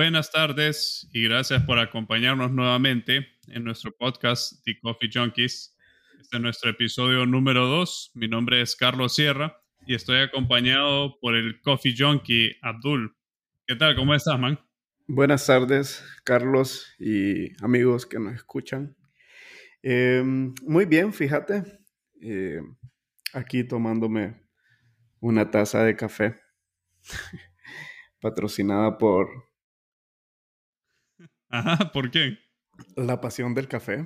Buenas tardes y gracias por acompañarnos nuevamente en nuestro podcast The Coffee Junkies. Este es nuestro episodio número 2. Mi nombre es Carlos Sierra y estoy acompañado por el Coffee Junkie Abdul. ¿Qué tal? ¿Cómo estás, man? Buenas tardes, Carlos y amigos que nos escuchan. Eh, muy bien, fíjate, eh, aquí tomándome una taza de café patrocinada por Ajá, ¿por qué? La Pasión del Café.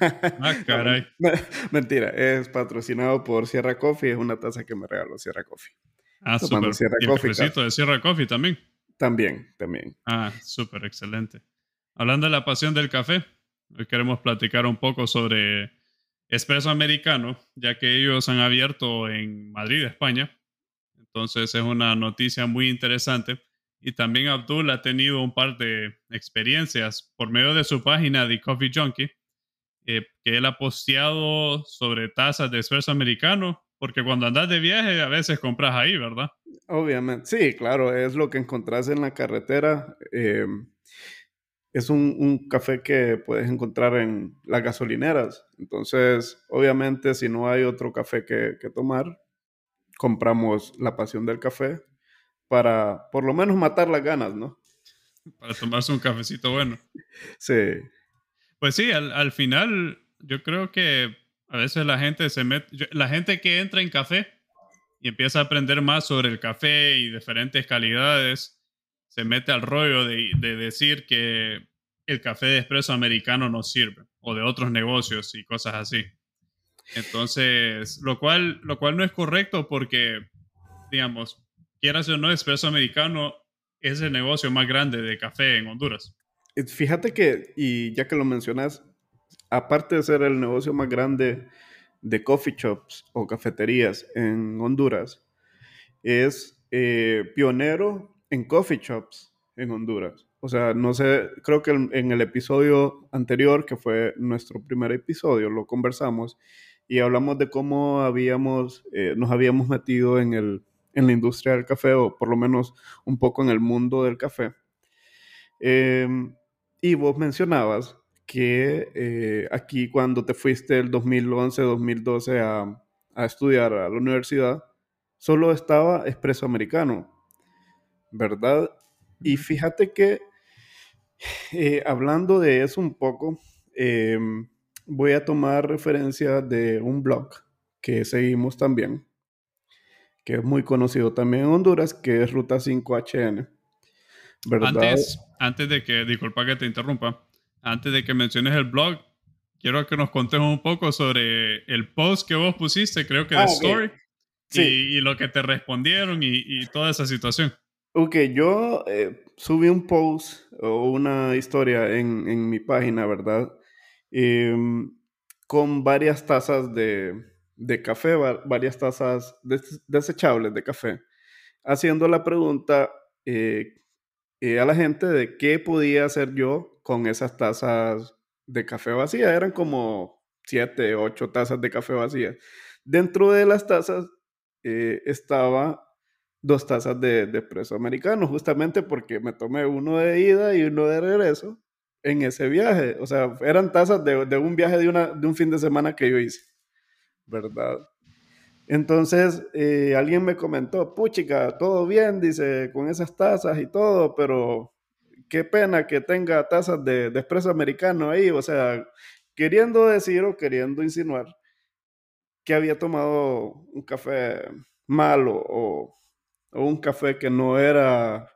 Ah, caray. Mentira, es patrocinado por Sierra Coffee, es una taza que me regaló Sierra Coffee. Ah, súper. ¿Y el Coffee, cafecito de Sierra Coffee también? También, también. Ah, súper, excelente. Hablando de la pasión del café, hoy queremos platicar un poco sobre Espresso Americano, ya que ellos han abierto en Madrid, España. Entonces es una noticia muy interesante. Y también Abdul ha tenido un par de experiencias por medio de su página The Coffee Junkie, eh, que él ha posteado sobre tazas de espresso americano, porque cuando andas de viaje a veces compras ahí, ¿verdad? Obviamente, sí, claro, es lo que encontrás en la carretera. eh, es un, café que puedes encontrar en las gasolineras. Entonces, obviamente, si no hay otro café que tomar, compramos la pasión del café para por lo menos matar las ganas, ¿no? Para tomarse un cafecito bueno. Sí, Pues sí, al, al final yo creo que a veces la gente se mete, yo- la gente que entra en café y empieza a aprender más sobre el café y diferentes calidades, se mete al rollo de, de decir que el café de espresso americano no sirve o de otros negocios y cosas así. Entonces, lo cual, lo cual no es correcto porque, digamos, quieras o no, espresso americano es el negocio más grande de café en Honduras. Y Fíjate que, y ya que lo mencionas, aparte de ser el negocio más grande de coffee shops o cafeterías en Honduras, es eh, pionero en coffee shops en Honduras. O sea, no sé, creo que en el episodio anterior, que fue nuestro primer episodio, lo conversamos y hablamos de cómo habíamos, eh, nos habíamos metido en, el, en la industria del café, o por lo menos un poco en el mundo del café. Eh, y vos mencionabas que eh, aquí cuando te fuiste el 2011-2012 a, a estudiar a la universidad, solo estaba Espresso Americano, ¿verdad? Y fíjate que eh, hablando de eso un poco, eh, voy a tomar referencia de un blog que seguimos también, que es muy conocido también en Honduras, que es Ruta 5HN, ¿verdad? Antes, antes de que, disculpa que te interrumpa, antes de que menciones el blog, quiero que nos contes un poco sobre el post que vos pusiste, creo que de Ah, ok. Story, Sí. y, y lo que te respondieron y, y toda esa situación. Ok, yo eh, subí un post o una historia en, en mi página, ¿verdad? Em, con varias tazas de, de café, va- varias tazas des- desechables de café, haciendo la pregunta eh, eh, a la gente de qué podía hacer yo con esas tazas de café vacías. Eran como siete, ocho tazas de café vacías. Dentro de las tazas eh, estaba dos tazas de, de espresso americano, justamente porque me tomé uno de ida y uno de regreso en ese viaje. O sea, eran tazas de, de un viaje de, una, de un fin de semana que yo hice, ¿verdad? Entonces, eh, alguien me comentó, puchica, todo bien, dice, con esas tazas y todo, pero qué pena que tenga tazas de, de espresso americano ahí, o sea, queriendo decir o queriendo insinuar que había tomado un café malo o, o un café que no era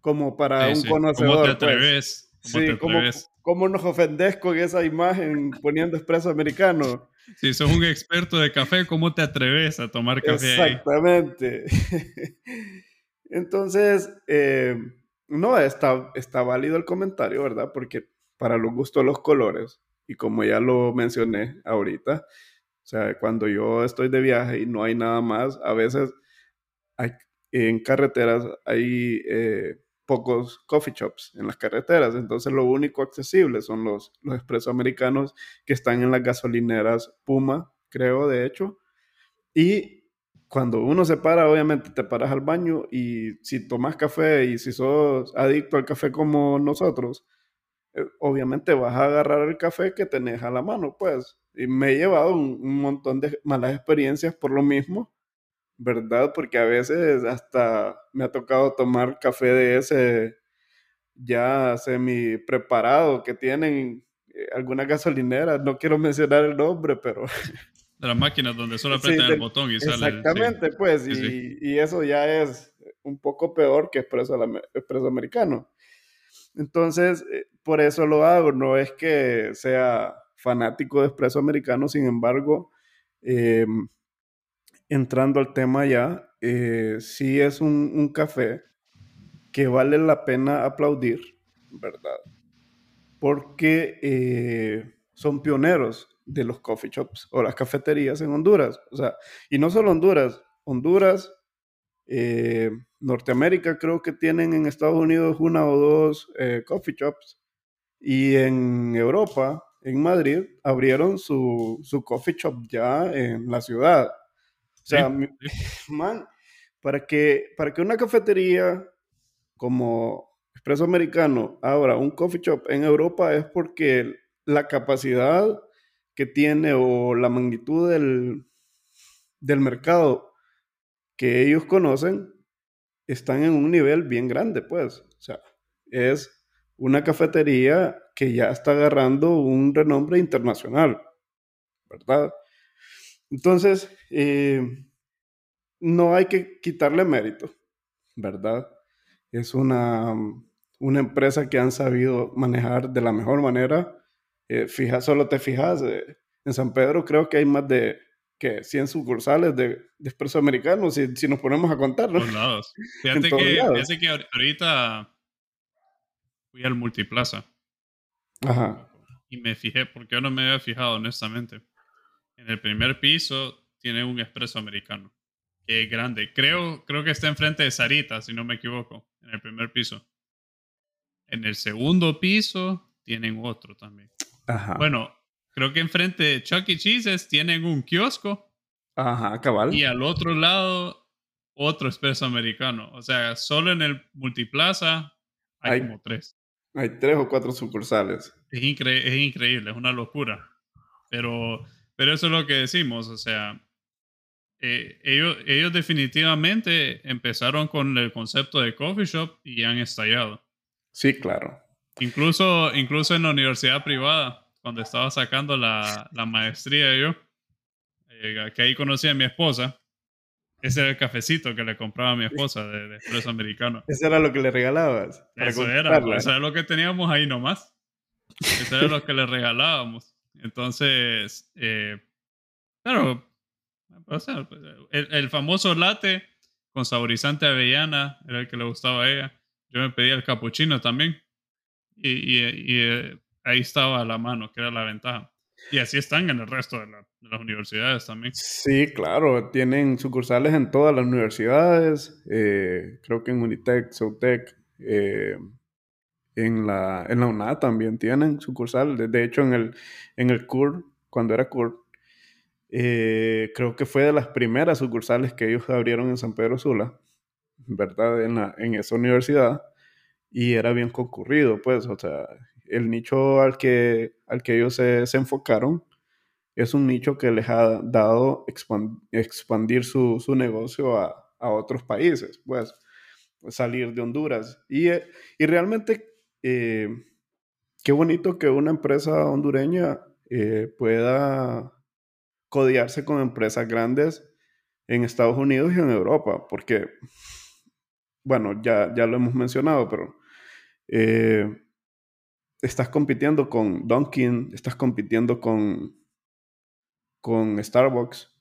como para Sí, un sí. ¿Cómo conocedor. te pues. atreves? ¿Cómo Sí, te ¿cómo, atreves? cómo nos ofendes con esa imagen poniendo espresso americano? Si sos un experto de café, ¿cómo te atreves a tomar café ahí? Exactamente. Entonces, eh, no, está, está válido el comentario, ¿verdad? Porque para los gustos los colores, y como ya lo mencioné ahorita, o sea, cuando yo estoy de viaje y no hay nada más, a veces hay, en carreteras hay eh, pocos coffee shops en las carreteras, entonces lo único accesible son los, los expresos americanos que están en las gasolineras Puma, creo, de hecho, y cuando uno se para, obviamente te paras al baño y si tomas café y si sos adicto al café como nosotros, eh, obviamente vas a agarrar el café que tenés a la mano, pues. Y me he llevado un, montón de malas experiencias por lo mismo, ¿verdad? Porque a veces hasta me ha tocado tomar café de ese ya semi preparado que tienen eh, algunas gasolineras, no quiero mencionar el nombre, pero... De las máquinas donde solo apretan el botón y sale. Exactamente, pues, y, y, eso ya es un poco peor que expreso, expreso americano. Entonces, eh, por eso lo hago, no es que sea fanático de expreso americano, sin embargo, em, entrando al tema ya, eh, sí es un, un, café que vale la pena aplaudir, ¿verdad? Porque eh, son pioneros de los coffee shops o las cafeterías en Honduras. O sea, y no solo Honduras, Honduras, eh, Norteamérica creo que tienen en Estados Unidos una o dos eh, coffee shops y en Europa, en Madrid, abrieron su, su coffee shop ya en la ciudad. O sea, man, para que, para que una cafetería como Expreso Americano abra un coffee shop en Europa es porque la capacidad que tiene o la magnitud del, del mercado que ellos conocen están en un nivel bien grande, pues. O sea, es una cafetería que ya está agarrando un renombre internacional, ¿verdad? Entonces, eh, no hay que quitarle mérito, ¿verdad? Es una, una empresa que han sabido manejar de la mejor manera. Eh, fija, solo te fijas, eh, en San Pedro creo que hay más de que 100 sucursales de, de Expreso Americano, si, si, nos ponemos a contar, ¿no? lados. Fíjate, que, fíjate que ahorita fui al Multiplaza. Ajá. Y me fijé, porque yo no me había fijado, honestamente. En el primer piso tiene un Expreso Americano, que es grande. Creo, creo que está enfrente de Sarita, si no me equivoco, en el primer piso. En el segundo piso tienen otro también. Ajá. Bueno, creo que enfrente de Chuck E. Cheese's tienen un kiosco. Ajá, cabal. Y al otro lado, otro expreso americano. O sea, solo en el multiplaza hay, como tres. Hay tres o cuatro sucursales. Es, es increíble, es una locura. Pero, pero eso es lo que decimos, o sea, eh, ellos, ellos definitivamente empezaron con el concepto de coffee shop y han estallado. Sí, claro. Incluso, incluso en la universidad privada, cuando estaba sacando la, la maestría yo, eh, que ahí conocí a mi esposa. Ese era el cafecito que le compraba a mi esposa de, de americano. Eso era lo que le regalabas. eso era, eso era lo que teníamos ahí nomás. Eso era lo que le regalábamos. Entonces, eh, claro, el, el, famoso latte con saborizante avellana era el que le gustaba a ella. Yo me pedía el capuchino también. Y eh, ahí estaba a la mano, que era la ventaja. Y así están en el resto de, las universidades también. Sí, claro, tienen sucursales en todas las universidades, eh, creo que en Unitec, Soutec, eh, en, la, en la UNA también tienen sucursales. De hecho, en el, en el CUR, cuando era CUR, eh, creo que fue de las primeras sucursales que ellos abrieron en San Pedro Sula, ¿verdad? En, la, en esa universidad. Y era bien concurrido, pues, o sea, el nicho al que, al que ellos se, enfocaron es un nicho que les ha dado expandir su, negocio a, otros países, pues salir de Honduras. Y, y realmente, eh, qué bonito que una empresa hondureña eh, pueda codiarse con empresas grandes en Estados Unidos y en Europa, porque, bueno, ya, ya lo hemos mencionado, pero eh, estás compitiendo con Dunkin', estás compitiendo con, con Starbucks,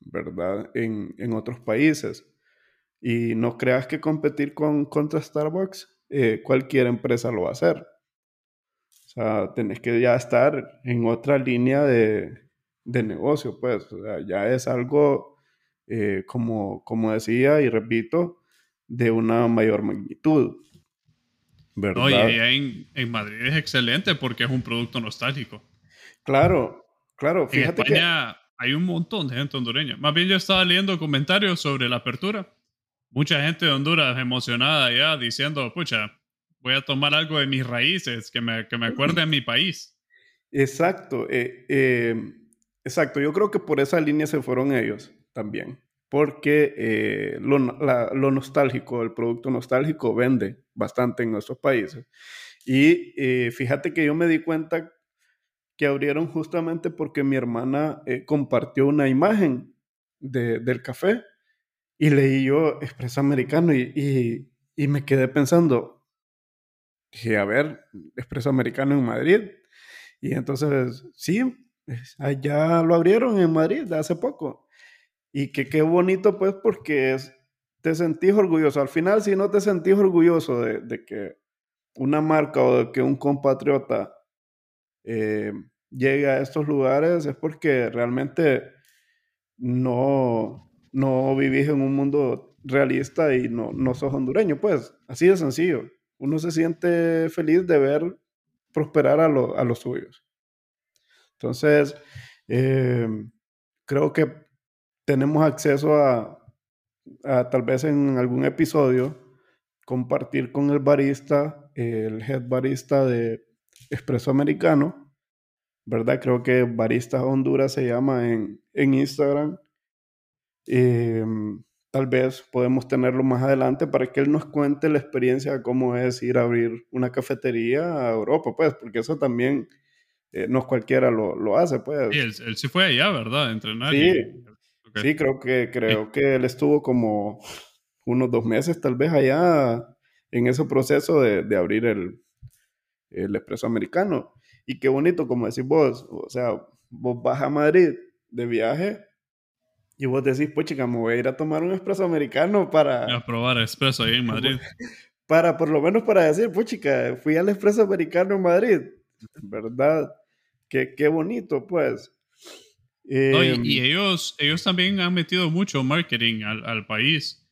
¿verdad? En, en otros países. Y no creas que competir con, contra Starbucks, eh, cualquier empresa lo va a hacer. O sea, tenés que ya estar en otra línea de, de negocio, pues. O sea, ya es algo, eh, como, como decía y repito, de una mayor magnitud. ¿verdad? en, en, Madrid es excelente porque es un producto nostálgico. Claro, claro. Fíjate en España, hay un montón de gente hondureña. Más bien yo estaba leyendo comentarios sobre la apertura. Mucha gente de Honduras emocionada ya diciendo, pucha, voy a tomar algo de mis raíces, que me, que me acuerde a mi país. Exacto, eh, eh, exacto. Yo creo que por esa línea se fueron ellos también, porque eh, lo, lo, nostálgico, el producto nostálgico vende bastante en nuestros países. Y fíjate que yo me di cuenta que abrieron justamente porque mi hermana compartió una imagen de, del café y leí yo Expreso Americano y, y, me quedé pensando, dije, a ver, Expreso Americano en Madrid. Y entonces, sí, allá lo abrieron en Madrid hace poco. Y que qué bonito, pues, porque te sentís orgulloso. Al final, si no te sentís orgulloso de, que una marca o de que un compatriota eh, llegue a estos lugares, es porque realmente no, no vivís en un mundo realista y no, no sos hondureño, pues, así de sencillo uno se siente feliz de ver prosperar a, los suyos. Entonces, eh, creo que tenemos acceso a, tal vez en algún episodio, compartir con el barista, el head barista de Espresso Americano, ¿verdad? Creo que Barista Honduras se llama en, en Instagram. Eh, tal vez podemos tenerlo más adelante para que él nos cuente la experiencia de cómo es ir a abrir una cafetería a Europa, pues, porque eso también eh, no cualquiera lo, lo hace, pues. Sí, él, él, sí fue allá, ¿verdad? Entrenar. Sí, sí creo que, creo que él estuvo como unos dos meses tal vez allá en ese proceso de, de abrir el, el expreso americano. Y qué bonito, como decís vos, o sea, vos vas a Madrid de viaje y vos decís, pues chica, me voy a ir a tomar un expreso americano para... A probar expreso ahí en Madrid. Para, por lo menos para decir, pues chica, fui al expreso americano en Madrid. ¿Verdad? Qué, qué bonito, pues. Em, y, ellos, ellos también han metido mucho marketing al, al país.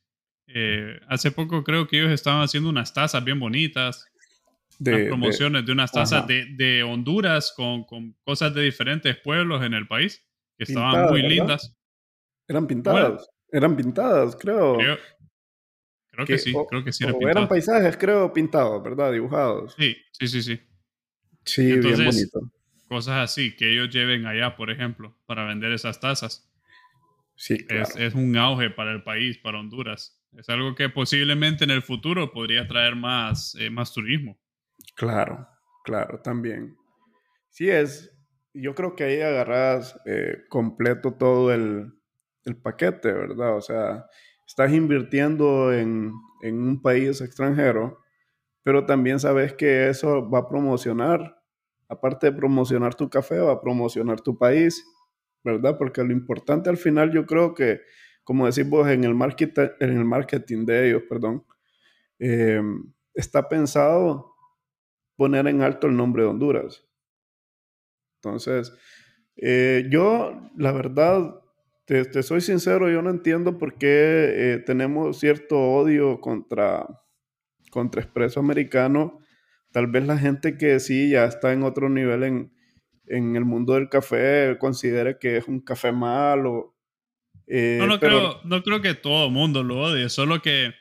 Eh, hace poco creo que ellos estaban haciendo unas tazas bien bonitas. De, promociones de, unas tazas de, de, Honduras con, con, cosas de diferentes pueblos en el país que estaban muy lindas. Eran pintadas. eran pintadas, creo. Creo, que, sí, creo que sí eran Eran paisajes, creo, pintados, ¿verdad? Dibujados. Sí, sí, sí, sí. Sí, bien bonito. Cosas así que ellos lleven allá, por ejemplo, para vender esas tazas. Sí, claro. es, un auge para el país, para Honduras. Es algo que posiblemente en el futuro podría traer más, eh, más turismo. Claro, claro, también. Sí, es. Yo creo que ahí agarras eh, completo todo el, el paquete, ¿verdad? O sea, estás invirtiendo en, un país extranjero, pero también sabes que eso va a promocionar, aparte de promocionar tu café, va a promocionar tu país, ¿verdad? Porque lo importante al final yo creo que, como decimos en el, market, en el marketing de ellos, perdón, em, está pensado poner en alto el nombre de Honduras. Entonces, eh, yo, la verdad, te, soy sincero, yo no entiendo por qué eh, tenemos cierto odio contra, contra Expreso Americano. Tal vez la gente que sí ya está en otro nivel en, en el mundo del café considere que es un café malo. Eh, no, no, creo, no creo que todo el mundo lo odie, solo que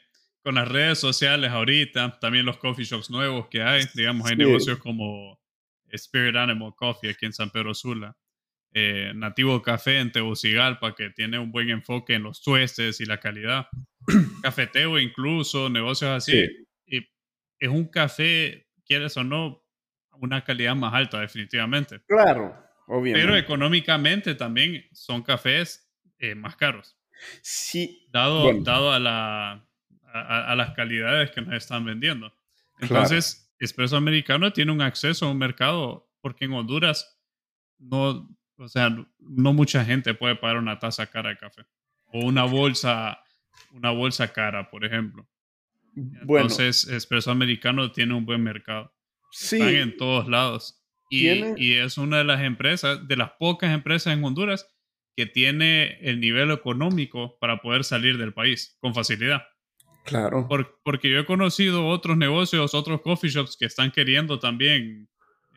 con las redes sociales ahorita, también los coffee shops nuevos que hay, digamos, hay negocios como Spirit Animal Coffee aquí en San Pedro Sula eh, Nativo Café en Tegucigalpa, que tiene un buen enfoque en los tuestes y la calidad. Cafeteo incluso, negocios así. Y es un café, quieres o no, una calidad más alta definitivamente. Claro, obviamente. Pero económicamente también son cafés eh, más caros. Sí. Dado, dado a, la, a, las calidades que nos están vendiendo. Entonces, Espresso Americano tiene un acceso a un mercado porque en Honduras no, o sea, no mucha gente puede pagar una taza cara de café. O una bolsa, una bolsa cara, por ejemplo. Entonces, Espresso Americano tiene un buen mercado. Sí. Están en todos lados. Y, y, es una de las empresas, de las pocas empresas en Honduras que tiene el nivel económico para poder salir del país con facilidad. Claro. porque yo he conocido otros negocios, otros coffee shops que están queriendo también,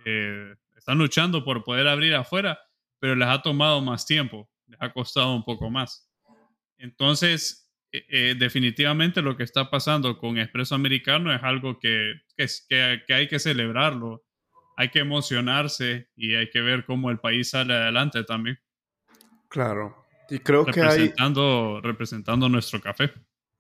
eh, están luchando por poder abrir afuera pero les ha tomado más tiempo les ha costado un poco más. Entonces, eh, eh, definitivamente lo que está pasando con Expreso Americano es algo que, que, que, hay que celebrarlo, hay que emocionarse y hay que ver cómo el país sale adelante también. Claro. Y creo que hay... Representando nuestro café.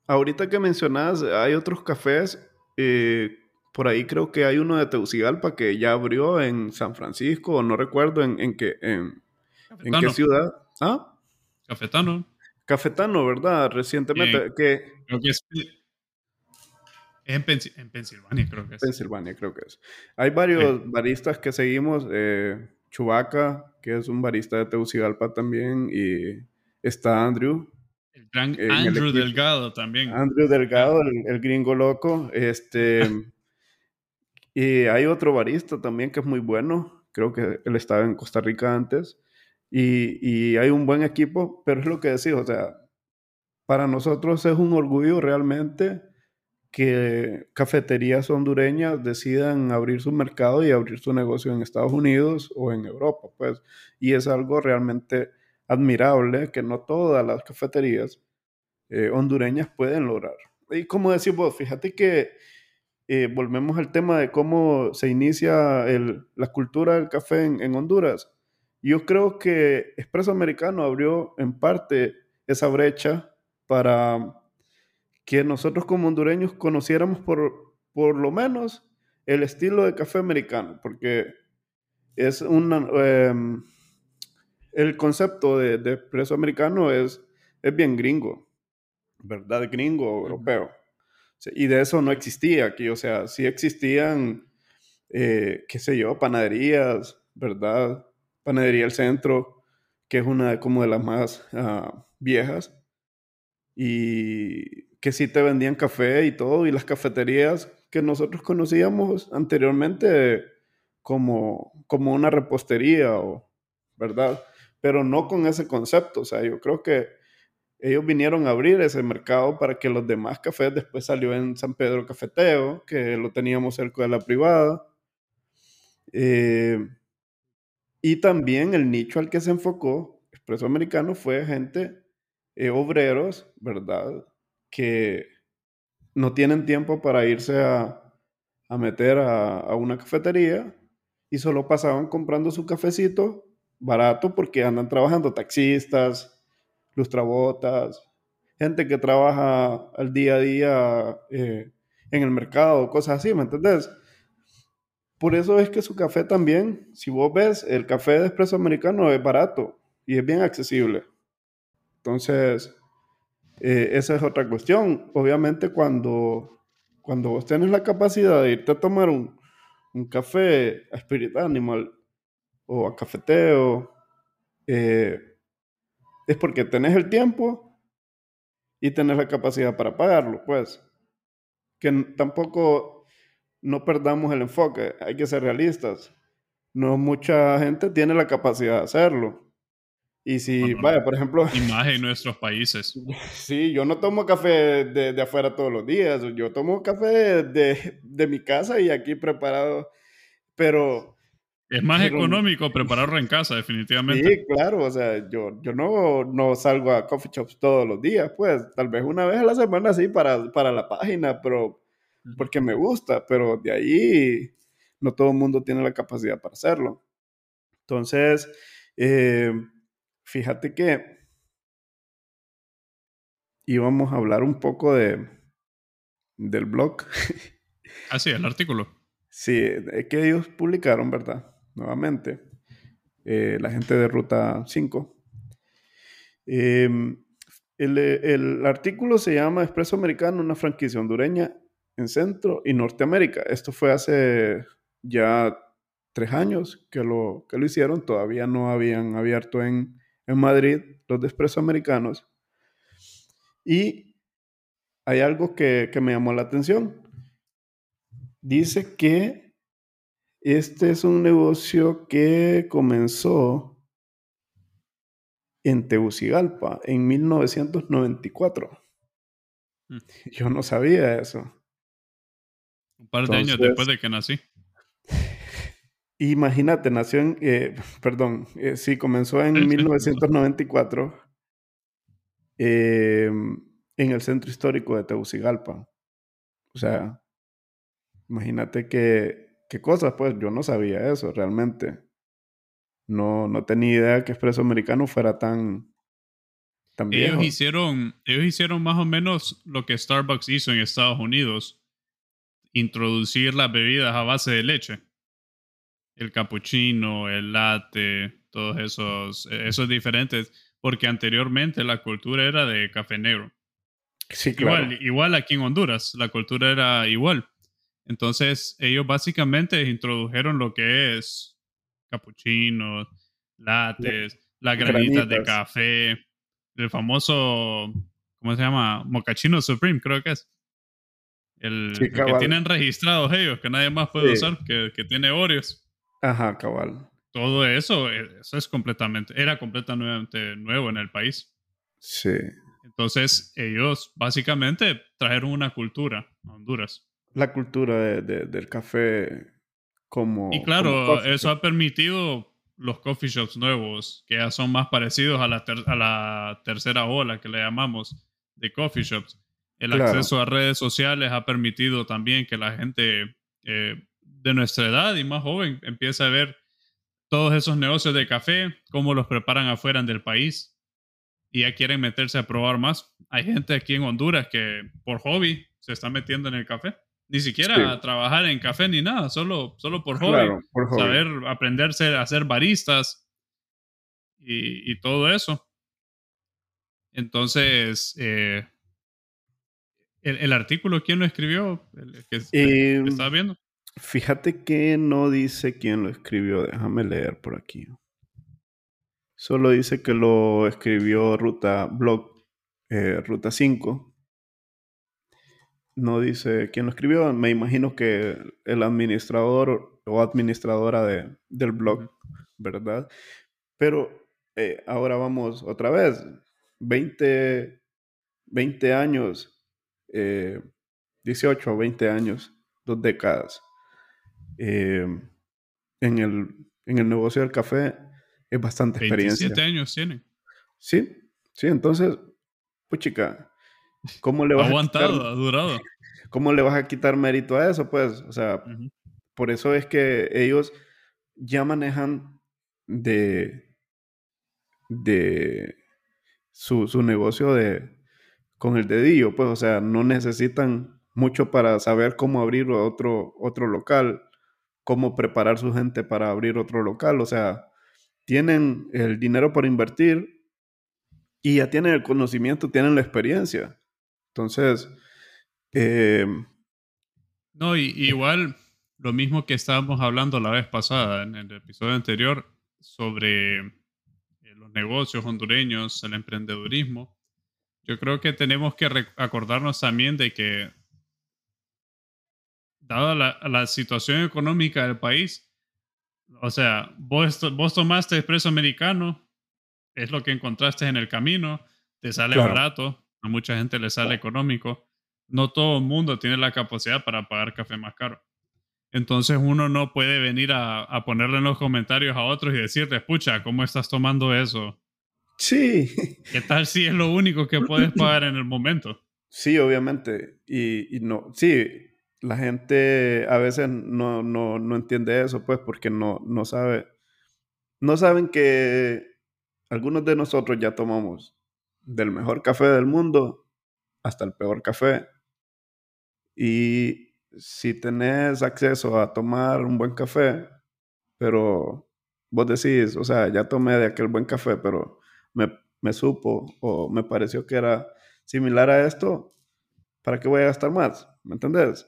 Ahorita que mencionas, hay otros cafés. Eh, por ahí creo que hay uno de Tegucigalpa que ya abrió en San Francisco, no recuerdo en, en qué, en, qué ciudad. ¿Ah? Cafetano. Cafetano, ¿verdad? Recientemente. que, creo que es, en, Pensilvania, creo que es. Pensilvania, creo que es. Hay varios baristas que seguimos. Eh, Chubaca, que es un barista de Tegucigalpa también, y está Andrew. El gran Andrew Delgado también. Andrew Delgado, el, gringo loco. Este, y hay otro barista también que es muy bueno. Creo que él estaba en Costa Rica antes. Y, y hay un buen equipo, pero es lo que decía, o sea, para nosotros es un orgullo realmente que cafeterías hondureñas decidan abrir su mercado y abrir su negocio en Estados Unidos o en Europa, pues. Y es algo realmente admirable que no todas las cafeterías eh, hondureñas pueden lograr. Y como decís vos, fíjate que eh, volvemos al tema de cómo se inicia la cultura del café en, en Honduras. Yo creo que Expreso Americano abrió en parte esa brecha para que nosotros como hondureños conociéramos por, por lo menos el estilo de café americano, porque es una... Em, el concepto de, de preso americano es, es bien gringo, ¿verdad? Gringo, europeo. Y de eso no existía aquí, o sea, sí existían, eh, qué sé yo, panaderías, ¿verdad? Panadería El Centro, que es una como de las más ah, viejas, y que sí te vendían café y todo, y las cafeterías que nosotros conocíamos anteriormente como, como una repostería, o, ¿verdad? Pero no con ese concepto, o sea, yo creo que ellos vinieron a abrir ese mercado para que los demás cafés después salió en San Pedro Cafeteo, que lo teníamos cerca de la privada. Eh, y también el nicho al que se enfocó Expreso Americano fue gente, eh, obreros, ¿verdad? que no tienen tiempo para irse a, meter a, una cafetería y solo pasaban comprando su cafecito barato porque andan trabajando taxistas, lustrabotas, gente que trabaja al día a día eh, en el mercado, cosas así, ¿me entendés? Por eso es que su café también, si vos ves, el café de espresso americano es barato y es bien accesible. Entonces, eh, esa es otra cuestión. Obviamente cuando, cuando vos tenés la capacidad de irte a tomar un, un café a Spirit Animal o a cafeteo, eh, es porque tenés el tiempo y tenés la capacidad para pagarlo, pues. Que tampoco no perdamos el enfoque, hay que ser realistas. No mucha gente tiene la capacidad de hacerlo. Y si, vaya, por ejemplo... Imagen en nuestros países. Sí, yo no tomo café de, de afuera todos los días. Yo tomo café de, de, mi casa y aquí preparado. Pero... Es más económico prepararlo en casa, definitivamente. Sí, claro. O sea, yo, yo no, no salgo a coffee shops todos los días, pues. Tal vez una vez a la semana sí para, para la página, pero... Porque me gusta. Pero de ahí no todo el mundo tiene la capacidad para hacerlo. Entonces... Eh, Fíjate que íbamos a hablar un poco de, del blog. Ah, sí, el artículo. Sí, es que ellos publicaron, ¿verdad? Nuevamente, eh, la gente de Ruta 5. Em, el, el, artículo se llama Expreso Americano, una franquicia hondureña en Centro y Norteamérica. Esto fue hace ya tres años que lo, que lo hicieron. Todavía no habían abierto en, en Madrid, los de Americanos. Y hay algo que, me llamó la atención. Dice que este es un negocio que comenzó en Tegucigalpa en 1994. Mm. Yo no sabía eso. Un par de años después de que nací. Imagínate, nació en, eh, perdón, eh, sí, comenzó en 1994 em, en el centro histórico de Tegucigalpa. O sea, imagínate qué, qué cosas, pues yo no sabía eso realmente. No, no tenía idea que Expreso Americano fuera tan, tan ellos hicieron, ellos hicieron más o menos lo que Starbucks hizo en Estados Unidos, introducir las bebidas a base de leche el cappuccino, el latte, todos esos, esos diferentes, porque anteriormente la cultura era de café negro. Sí, claro. Igual, igual aquí en Honduras, la cultura era igual. Entonces, ellos básicamente introdujeron lo que es cappuccino, lattes, las granitas de café, el famoso, ¿cómo se llama? Mocachino Supreme, creo que es. El, que tienen registrados ellos, que nadie más puede usar, que, que tiene Oreos. Ajá, cabal. Todo eso, eh, eso es completamente, era completamente nuevo en el país. Sí. Entonces, ellos básicamente trajeron una cultura a Honduras. La cultura de, del café como... Y claro, eso ha permitido los coffee shops nuevos, que ya son más parecidos a la, a la tercera ola que le llamamos de coffee shops. El acceso a redes sociales ha permitido también que la gente eh, de nuestra edad y más joven empieza a ver todos esos negocios de café, cómo los preparan afuera del país y ya quieren meterse a probar más. Hay gente aquí en Honduras que por hobby se está metiendo en el café. Ni siquiera a trabajar en café ni nada, solo, solo por, hobby, Saber aprenderse a hacer baristas y, todo eso. Entonces, eh, el, artículo, ¿quién lo escribió? El, que, eh, viendo. Fíjate que no dice quién lo escribió. Déjame leer por aquí. Solo dice que lo escribió Ruta Blog, eh, Ruta 5. No dice quién lo escribió. Me imagino que el administrador o administradora de, del blog, ¿verdad? Pero eh, ahora vamos otra vez. 20, 20 años, 18 o 20 años, dos décadas eh, en, el, en el negocio del café es bastante experiencia. 27 años tienen. Sí, sí, entonces, pues chica, ¿cómo le vas Aguantado, a quitar, ha durado. ¿Cómo le vas a quitar mérito a eso? Pues, o sea, por eso es que ellos ya manejan de, de su, su negocio de, con el dedillo, pues, o sea, no necesitan mucho para saber cómo abrir otro, otro local cómo preparar su gente para abrir otro local. O sea, tienen el dinero para invertir y ya tienen el conocimiento, tienen la experiencia. Entonces, eh, no, y, igual lo mismo que estábamos hablando la vez pasada en el episodio anterior sobre eh, los negocios hondureños, el emprendedurismo. Yo creo que tenemos que acordarnos también de que dada la, situación económica del país, o sea, vos, vos tomaste expreso americano, es lo que encontraste en el camino, te sale barato, a mucha gente le sale económico. No todo el mundo tiene la capacidad para pagar café más caro. Entonces uno no puede venir a, a ponerle en los comentarios a otros y decirle, escucha, ¿cómo estás tomando eso? Sí. ¿Qué tal si es lo único que puedes pagar en el momento? Sí, obviamente. Y, y no, sí, la gente a veces no, no, entiende eso, pues, porque no, no sabe. No saben que algunos de nosotros ya tomamos del mejor café del mundo hasta el peor café. Y si tenés acceso a tomar un buen café, pero vos decís, o sea, ya tomé de aquel buen café, pero me, supo o me pareció que era similar a esto, ¿para qué voy a gastar más? ¿Me entendés?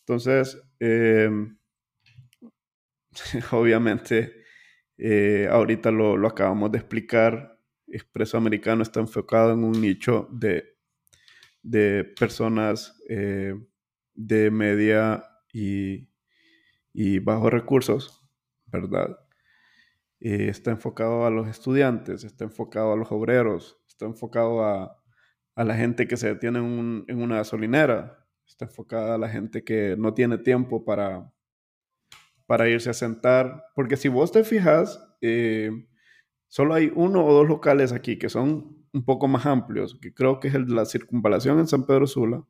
Entonces, em, obviamente, eh, ahorita lo, acabamos de explicar, Expreso Americano está enfocado en un nicho de, de personas eh, de media y, y, bajos recursos, ¿verdad? Eh, está enfocado a los estudiantes, está enfocado a los obreros, está enfocado a, a la gente que se detiene en, una gasolinera, está enfocada a la gente que no tiene tiempo para, para irse a sentar. Porque si vos te fijas, eh, solo hay uno o dos locales aquí que son un poco más amplios, que creo que es el de la circunvalación en San Pedro Sula,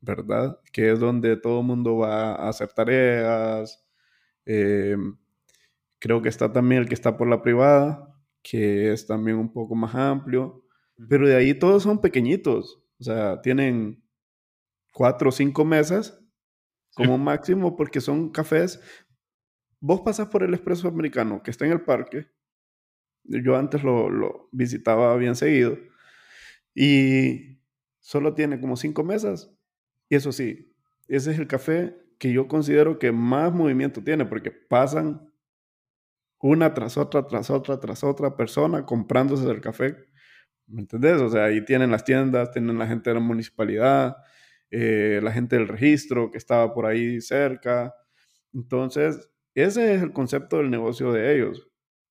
¿verdad? Que es donde todo el mundo va a hacer tareas. Eh, creo que está también el que está por la privada, que es también un poco más amplio. Pero de ahí todos son pequeñitos. O sea, tienen cuatro o cinco mesas como máximo porque son cafés. Vos pasas por el Expreso Americano que está en el parque. Yo antes lo, lo visitaba bien seguido. Y solo tiene como cinco mesas. Y eso sí, ese es el café que yo considero que más movimiento tiene porque pasan una tras otra, tras otra, tras otra persona comprándose el café. ¿Me entendés? O sea, ahí tienen las tiendas, tienen la gente de la municipalidad, eh, la gente del registro que estaba por ahí cerca. Entonces, ese es el concepto del negocio de ellos.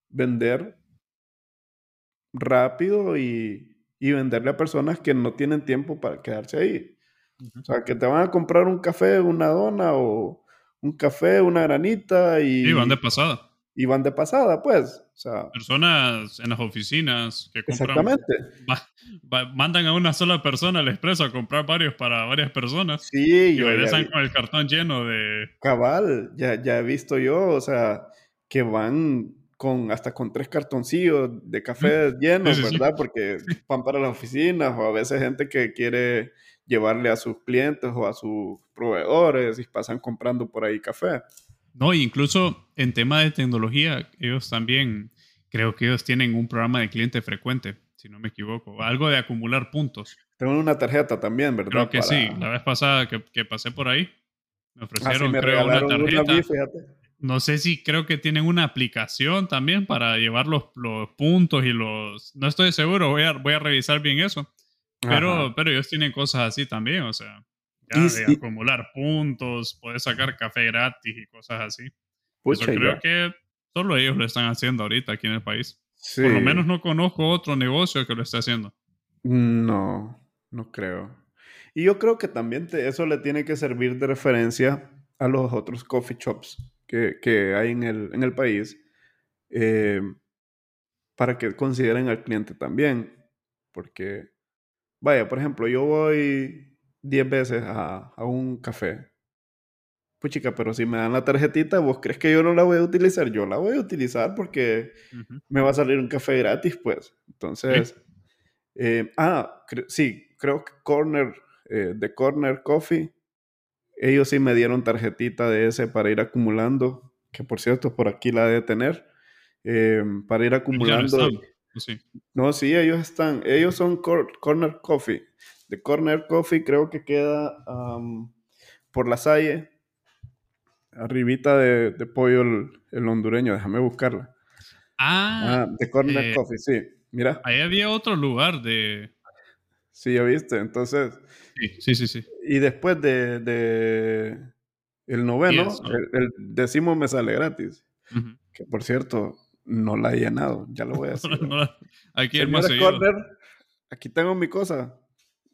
Vender rápido y, y venderle a personas que no tienen tiempo para quedarse ahí. O sea, que te van a comprar un café, una dona o un café, una granita y... Sí, van de pasada. Y van de pasada, pues. O sea, Personas en las oficinas que compran... exactamente. va- va- mandan a una sola persona al expreso a comprar varios para varias personas. Sí, y yo regresan con el cartón lleno de... cabal, ya, ya he visto yo, o sea, que van con hasta con tres cartoncillos de café llenos, Sí, sí, sí. ¿verdad? Porque van para las oficinas o a veces gente que quiere llevarle a sus clientes o a sus proveedores y pasan comprando por ahí café. No, incluso en tema de tecnología, ellos también, creo que ellos tienen un programa de cliente frecuente, si no me equivoco. Algo de acumular puntos. Tengo una tarjeta también, ¿verdad? Creo que Para- sí. La vez pasada que, que pasé por ahí, me Ah, sí, ofrecieron, me creo, una tarjeta. No sé si creo que tienen una aplicación también para llevar los, los puntos y los... No estoy seguro, voy a, voy a revisar bien eso. Pero, Ajá. pero ellos tienen cosas así también, o sea, ya Y de acumular puntos, poder sacar café gratis y cosas así. Pucha, Eso creo ya. que solo ellos lo están haciendo ahorita aquí en el país. Sí. Por lo menos no conozco otro negocio que lo esté haciendo. No, no creo. Y yo creo que también te- eso le tiene que servir de referencia a los otros coffee shops que, que hay en el, en el país eh, para que consideren al cliente también. Porque, vaya, por ejemplo, yo voy 10 veces a, a un café. Pues chica, pero si me dan la tarjetita, ¿vos crees que yo no la voy a utilizar? Yo la voy a utilizar porque me va a salir un café gratis, pues. Entonces, eh, ah, cre- sí, creo que Corner, eh, de Corner Coffee, ellos sí me dieron tarjetita de ese para ir acumulando, que por cierto, por aquí la de tener, eh, para ir acumulando. sí. No, sí, ellos están, ellos son Cor- Corner Coffee. De Corner Coffee creo que queda por la Salle, arribita de, de pollo el, el hondureño, déjame buscarla. Ah, Ah, de Corner eh, Coffee, sí. Mira, ahí había otro lugar de... sí, ya viste. Entonces, Sí, sí, sí. sí. y después de, de el noveno, el, el décimo me sale gratis. Que por cierto, no la he llenado, ya lo voy a decir. No, no, seguido. Corner, aquí tengo mi cosa.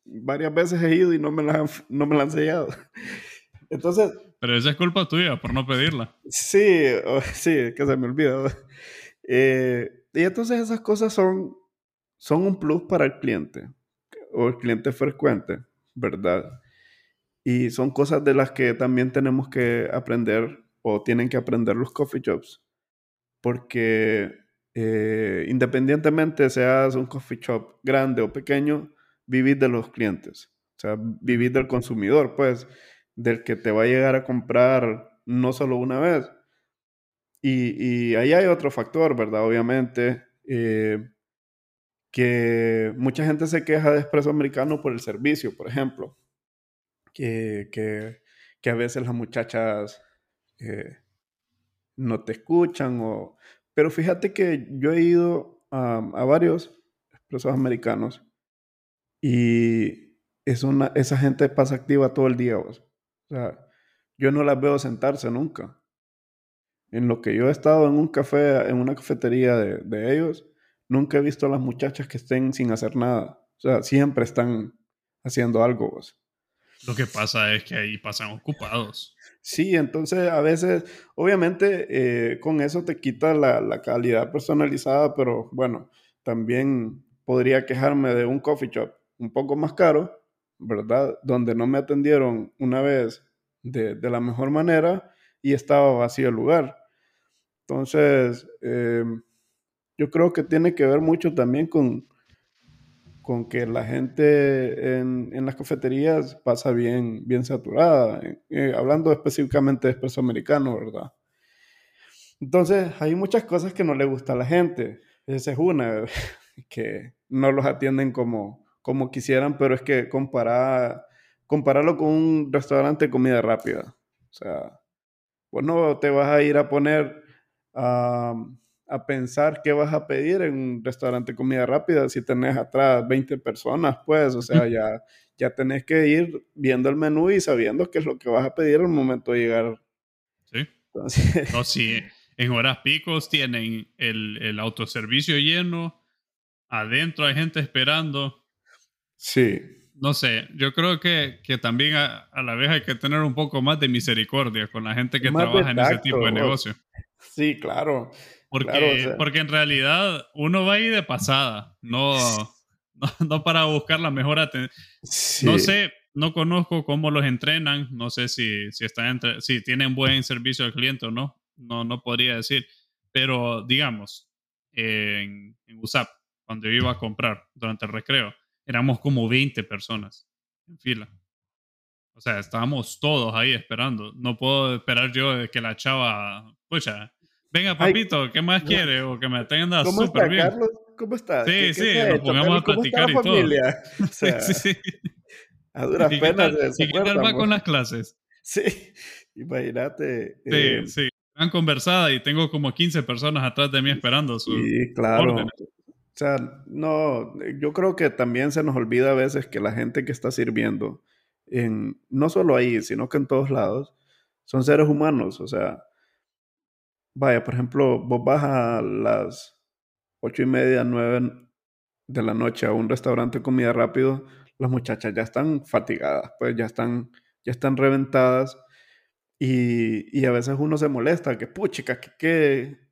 Varias veces he ido y no me la han, no me la han sellado. Entonces, Pero esa es culpa tuya por no pedirla. sí, sí, que se me olvidó. Eh, y entonces esas cosas son, son un plus para el cliente o el cliente frecuente, ¿verdad? Y son cosas de las que también tenemos que aprender o tienen que aprender los coffee shops. Porque eh, independientemente seas un coffee shop grande o pequeño, vivís de los clientes. O sea, vivís del consumidor, pues, del que te va a llegar a comprar no solo una vez. Y, y ahí hay otro factor, ¿verdad? Obviamente, eh, que mucha gente se queja de Expreso Americano por el servicio, por ejemplo. Que, que, a veces las muchachas eh, no te escuchan o... Pero fíjate que yo he ido a, a varios expresos americanos y es una, esa gente pasa activa todo el día. vos. O sea, yo no las veo sentarse nunca. En lo que yo he estado en un café, en una cafetería de, de ellos, nunca he visto a las muchachas que estén sin hacer nada. O sea, siempre están haciendo algo. vos. Lo que pasa es que ahí pasan ocupados. Sí, entonces a veces, obviamente, eh, con eso te quita la, la, calidad personalizada, pero bueno, también podría quejarme de un coffee shop un poco más caro, ¿verdad? Donde no me atendieron una vez de, de la mejor manera y estaba vacío el lugar. Entonces, eh, yo creo que tiene que ver mucho también con, con que la gente en, en las cafeterías pasa bien, bien saturada, eh, hablando específicamente de expreso americano, ¿verdad? Entonces, hay muchas cosas que no le gusta a la gente. Esa es una, que no los atienden como, como quisieran, pero es que comparar, compararlo con un restaurante de comida rápida. O sea, pues no te vas a ir a poner a, a pensar qué vas a pedir en un restaurante de comida rápida si tenés atrás 20 personas, pues, o sea, ya, ya tenés que ir viendo el menú y sabiendo qué es lo que vas a pedir al momento de llegar. Sí. Entonces... No, sí, en horas picos tienen el, el autoservicio lleno, adentro hay gente esperando. Sí. No sé, yo creo que, que también a, a, la vez hay que tener un poco más de misericordia con la gente que trabaja en ese tipo de negocio. Sí, claro. Porque, claro, o sea. porque en realidad uno va ahí de pasada, no, no, no para buscar la mejor atención. Sí. No sé, no conozco cómo los entrenan, no sé si, si, están entre, si tienen buen servicio al cliente o no, no, no podría decir. Pero digamos, en, en USAP, cuando yo iba a comprar durante el recreo, éramos como 20 personas en fila. O sea, estábamos todos ahí esperando. No puedo esperar yo de que la chava, pucha, venga papito, Ay, ¿qué más no. quiere? O que me atienda súper bien. Carlos? ¿Cómo estás? Sí, ¿Qué, sí, qué nos pongamos a platicar y todo. O sea, sí, sí, sí. A duras ¿Y penas. Qué tal, ¿Y qué tal va con las clases? Sí, imagínate. Sí, eh, sí. Han conversado y tengo como 15 personas atrás de mí esperando su Sí, claro. Órdenes. O sea, no, yo creo que también se nos olvida a veces que la gente que está sirviendo, en, no solo ahí, sino que en todos lados, son seres humanos. O sea, vaya, por ejemplo, vos vas a las ocho y media, nueve de la noche a un restaurante de comida rápido, las muchachas ya están fatigadas, pues ya están, ya están reventadas. Y, y a veces uno se molesta, que puchica, que, que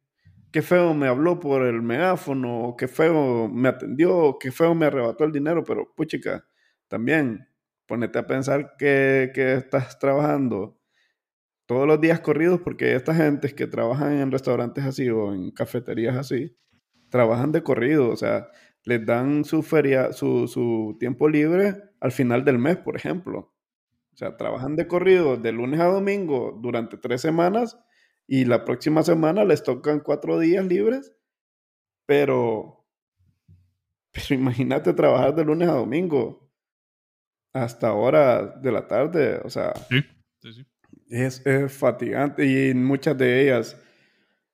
qué feo me habló por el megáfono, qué feo me atendió, qué feo me arrebató el dinero, pero puchica, también ponete a pensar que, que, estás trabajando todos los días corridos, porque esta gente que trabajan en restaurantes así o en cafeterías así, trabajan de corrido, o sea, les dan su feria, su, su tiempo libre al final del mes, por ejemplo. O sea, trabajan de corrido de lunes a domingo durante tres semanas y la próxima semana les tocan cuatro días libres, pero, pero imagínate trabajar de lunes a domingo hasta hora de la tarde, o sea, sí, sí, sí. Es, es, fatigante y muchas de ellas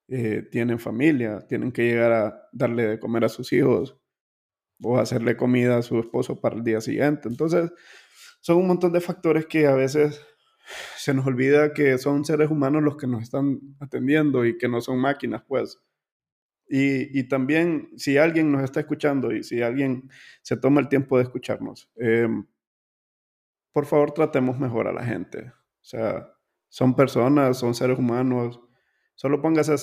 eh, tienen familia, tienen que llegar a darle de comer a sus hijos o hacerle comida a su esposo para el día siguiente. Entonces, son un montón de factores que a veces se nos olvida que son seres humanos los que nos están atendiendo y que no son máquinas, pues. Y, y también, si alguien nos está escuchando y si alguien se toma el tiempo de escucharnos, eh, por favor tratemos mejor a la gente. O sea, son personas, son seres humanos. Solo póngase,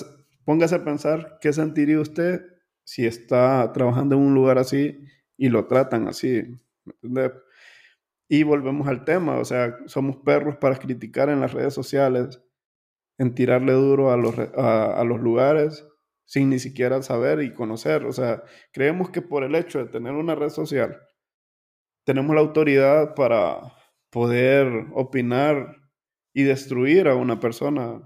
póngase a pensar qué sentiría usted si está trabajando en un lugar así y lo tratan así. ¿Me entiendes? Y volvemos al tema, o sea, somos perros para criticar en las redes sociales, en tirarle duro a los, a, a, los lugares sin ni siquiera saber y conocer. O sea, creemos que por el hecho de tener una red social, tenemos la autoridad para poder opinar y destruir a una persona,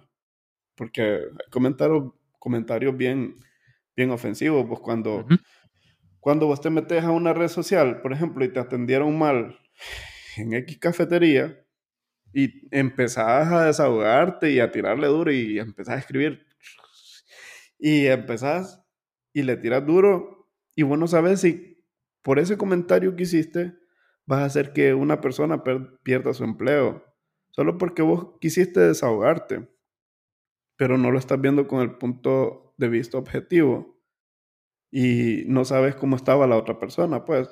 porque hay comentarios, comentarios bien, bien ofensivos, pues cuando, uh -huh. cuando vos te metes a una red social, por ejemplo, y te atendieron mal en X cafetería y empezás a desahogarte y a tirarle duro y empezás a escribir. Y empezás y le tiras duro y vos no sabes si por ese comentario que hiciste vas a hacer que una persona pierda su empleo solo porque vos quisiste desahogarte pero no lo estás viendo con el punto de vista objetivo y no sabes cómo estaba la otra persona pues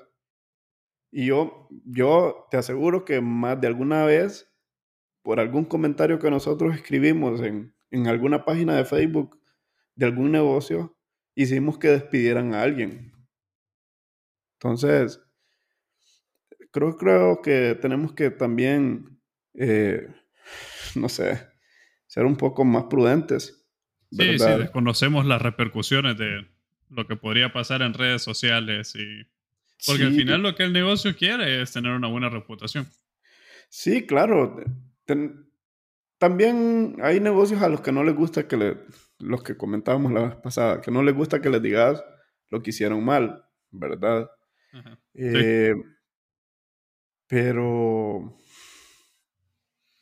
Y yo, yo te aseguro que más de alguna vez, por algún comentario que nosotros escribimos en, en alguna página de Facebook de algún negocio, hicimos que despidieran a alguien. Entonces, creo, creo que tenemos que también, eh, no sé, ser un poco más prudentes. Sí, sí, desconocemos las repercusiones de lo que podría pasar en redes sociales y... Porque al final lo que el negocio quiere es tener una buena reputación. Sí, claro. también hay negocios a los que no les gusta que le, los que comentábamos la vez pasada, que no les gusta que les digas lo que hicieron mal, ¿verdad? Eh, pero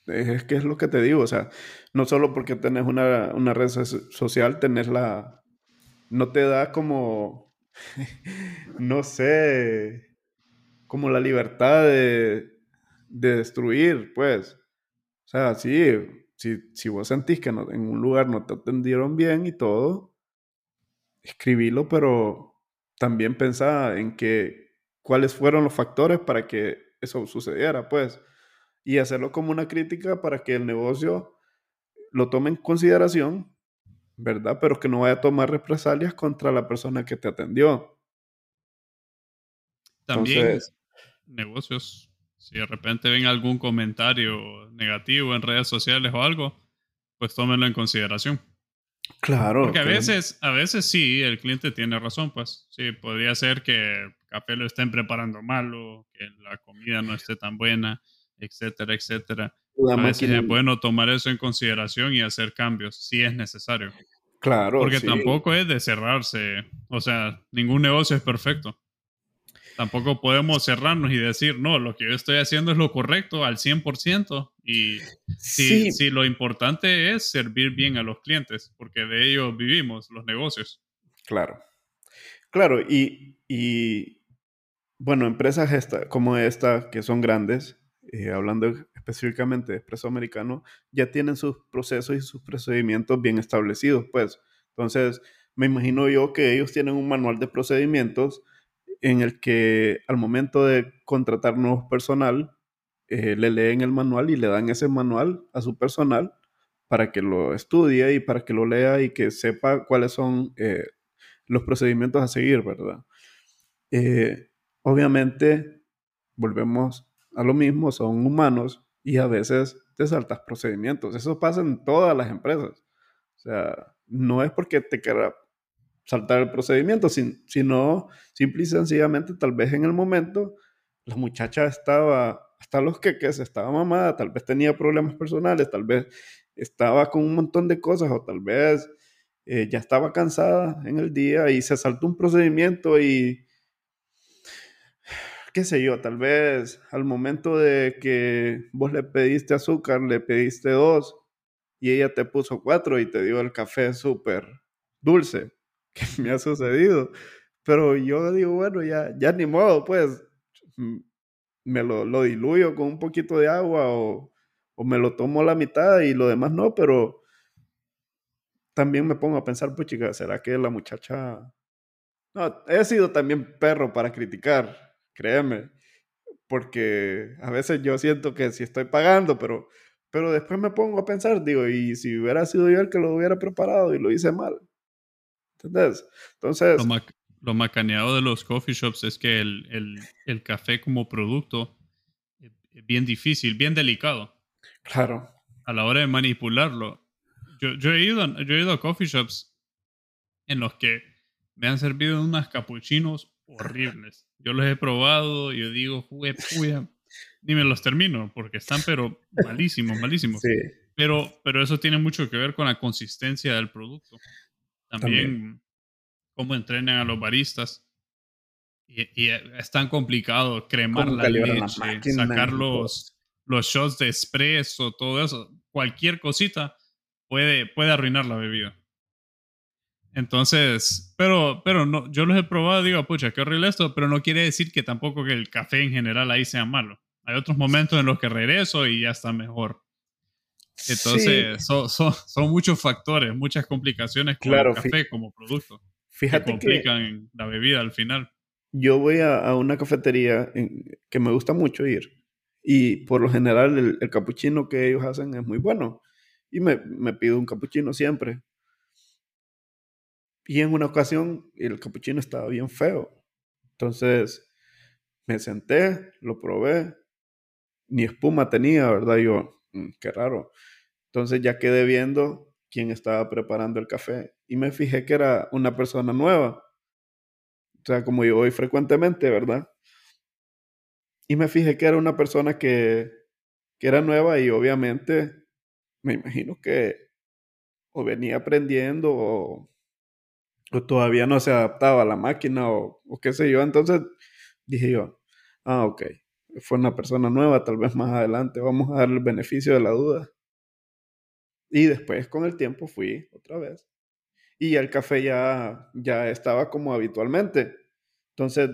es que es lo que te digo, o sea, no solo porque tenés una, una red social, tenés la... No te da como, no sé, como la libertad de, de destruir, pues. O sea, sí, si, si vos sentís que en un lugar no te atendieron bien y todo, escribilo, pero también pensá en que cuáles fueron los factores para que eso sucediera, pues y hacerlo como una crítica para que el negocio lo tome en consideración, ¿verdad? Pero que no vaya a tomar represalias contra la persona que te atendió. También negocios, si de repente ven algún comentario negativo en redes sociales o algo, pues tómenlo en consideración. Claro. Porque a veces, a veces sí, el cliente tiene razón, pues sí, podría ser que el café lo estén preparando mal o que la comida no esté tan buena etcétera, etcétera. Es bueno tomar eso en consideración y hacer cambios si es necesario. Claro. Porque tampoco es de cerrarse. O sea, ningún negocio es perfecto. Tampoco podemos cerrarnos y decir, no, lo que yo estoy haciendo es lo correcto al 100%. Y si, si lo importante es servir bien a los clientes, porque de ello vivimos los negocios. Claro. Claro, y, y bueno, empresas esta, como esta, que son grandes, eh, hablando específicamente de expreso americano, ya tienen sus procesos y sus procedimientos bien establecidos, pues. Entonces, me imagino yo que ellos tienen un manual de procedimientos en el que al momento de contratar nuevo personal, eh, le leen el manual y le dan ese manual a su personal para que lo estudie y para que lo lea y que sepa cuáles son eh, los procedimientos a seguir, ¿verdad? obviamente, volvemos a lo mismo, son humanos y a veces te saltas procedimientos. Eso pasa en todas las empresas. O sea, no es porque te quiera saltar el procedimiento, sino simple y sencillamente tal vez en el momento la muchacha estaba hasta los queques, estaba mamada, tal vez tenía problemas personales, tal vez estaba con un montón de cosas o tal vez eh, ya estaba cansada en el día y se saltó un procedimiento y qué sé yo, tal vez al momento de que vos le pediste azúcar, le pediste dos y ella te puso cuatro y te dio el café súper dulce, que me ha sucedido. Pero yo digo, bueno, ya, ya ni modo, pues me lo, lo diluyo con un poquito de agua o, o me lo tomo la mitad y lo demás no, pero también me pongo a pensar, pues chica, ¿será que la muchacha... No, he sido también perro para criticar créeme, porque a veces yo siento que sí estoy pagando, pero, pero después me pongo a pensar, digo, y si hubiera sido yo el que lo hubiera preparado y lo hice mal. ¿Entendés? Entonces... Lo, macaneado de los coffee shops es que el, el, el café como producto es bien difícil, bien delicado. Claro. A la hora de manipularlo. Yo, yo, he ido, yo he ido a coffee shops en los que me han servido unas capuchinos horribles. Yo los he probado y yo digo, jugué, ni me los termino porque están pero malísimos, malísimos. Pero, pero eso tiene mucho que ver con la consistencia del producto. También, cómo entrenan a los baristas. Y, es tan complicado cremar la leche, sacar los, los shots de espresso, todo eso. Cualquier cosita puede, puede arruinar la bebida. Entonces, pero, pero no, yo los he probado, digo, pucha, qué horrible esto, pero no quiere decir que tampoco que el café en general ahí sea malo. Hay otros momentos en los que regreso y ya está mejor. Entonces, son, son, muchos factores, muchas complicaciones con el café como producto. Fíjate que complican la bebida al final. yo voy a, una cafetería que me gusta mucho ir y por lo general el, el capuchino que ellos hacen es muy bueno y me, me pido un capuchino siempre. Y en una ocasión el capuchino estaba bien feo. Entonces me senté, lo probé, ni espuma tenía, ¿verdad? Yo, mm, qué raro. Entonces ya quedé viendo quién estaba preparando el café y me fijé que era una persona nueva. O sea, como yo voy frecuentemente, ¿verdad? Y me fijé que era una persona que, que era nueva y obviamente me imagino que o venía aprendiendo o, o todavía no se adaptaba a la máquina o, o qué sé yo. Entonces dije yo, ah, ok, fue una persona nueva, tal vez más adelante vamos a darle el beneficio de la duda. Y después con el tiempo fui otra vez. Y el café ya, ya estaba como habitualmente. Entonces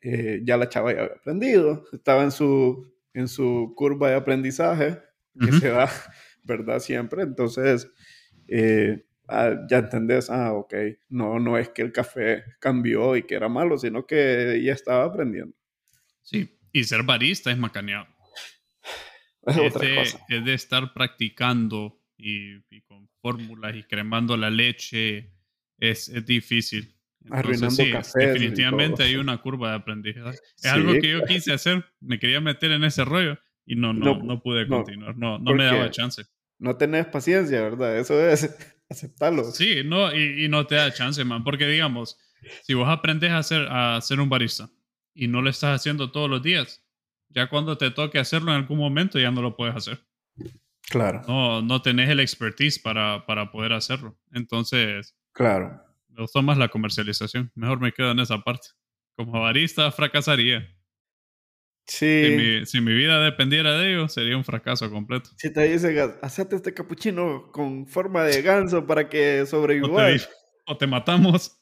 eh, ya la chava ya había aprendido, estaba en su, en su curva de aprendizaje que se da, ¿verdad? Siempre. Entonces eh, ah, ya entendés, ah, ok, no, no es que el café cambió y que era malo, sino que ya estaba aprendiendo. Sí, y ser barista es macaneado. Es, de, estar practicando y, con fórmulas y cremando la leche. Es, es difícil. Arruinando Definitivamente hay una curva de aprendizaje. Es algo que yo quise hacer. Me quería meter en ese rollo y no, no, no, pude continuar. No, no me daba chance. No tenés paciencia, ¿verdad? Eso es aceptarlo. Sí, no, y, y no te da chance, man. Porque digamos, si vos aprendes a ser, a ser un barista y no lo estás haciendo todos los días, ya cuando te toque hacerlo en algún momento ya no lo puedes hacer. Claro. No, no tenés el expertise para, para poder hacerlo. Entonces, claro. Me gustó más la comercialización. Mejor me quedo en esa parte. Como barista fracasaría. Sí. Si mi, vida dependiera de ello, sería un fracaso completo. Si te dicen, hacete este capuchino con forma de ganso para que sobrevivas. O, o te matamos.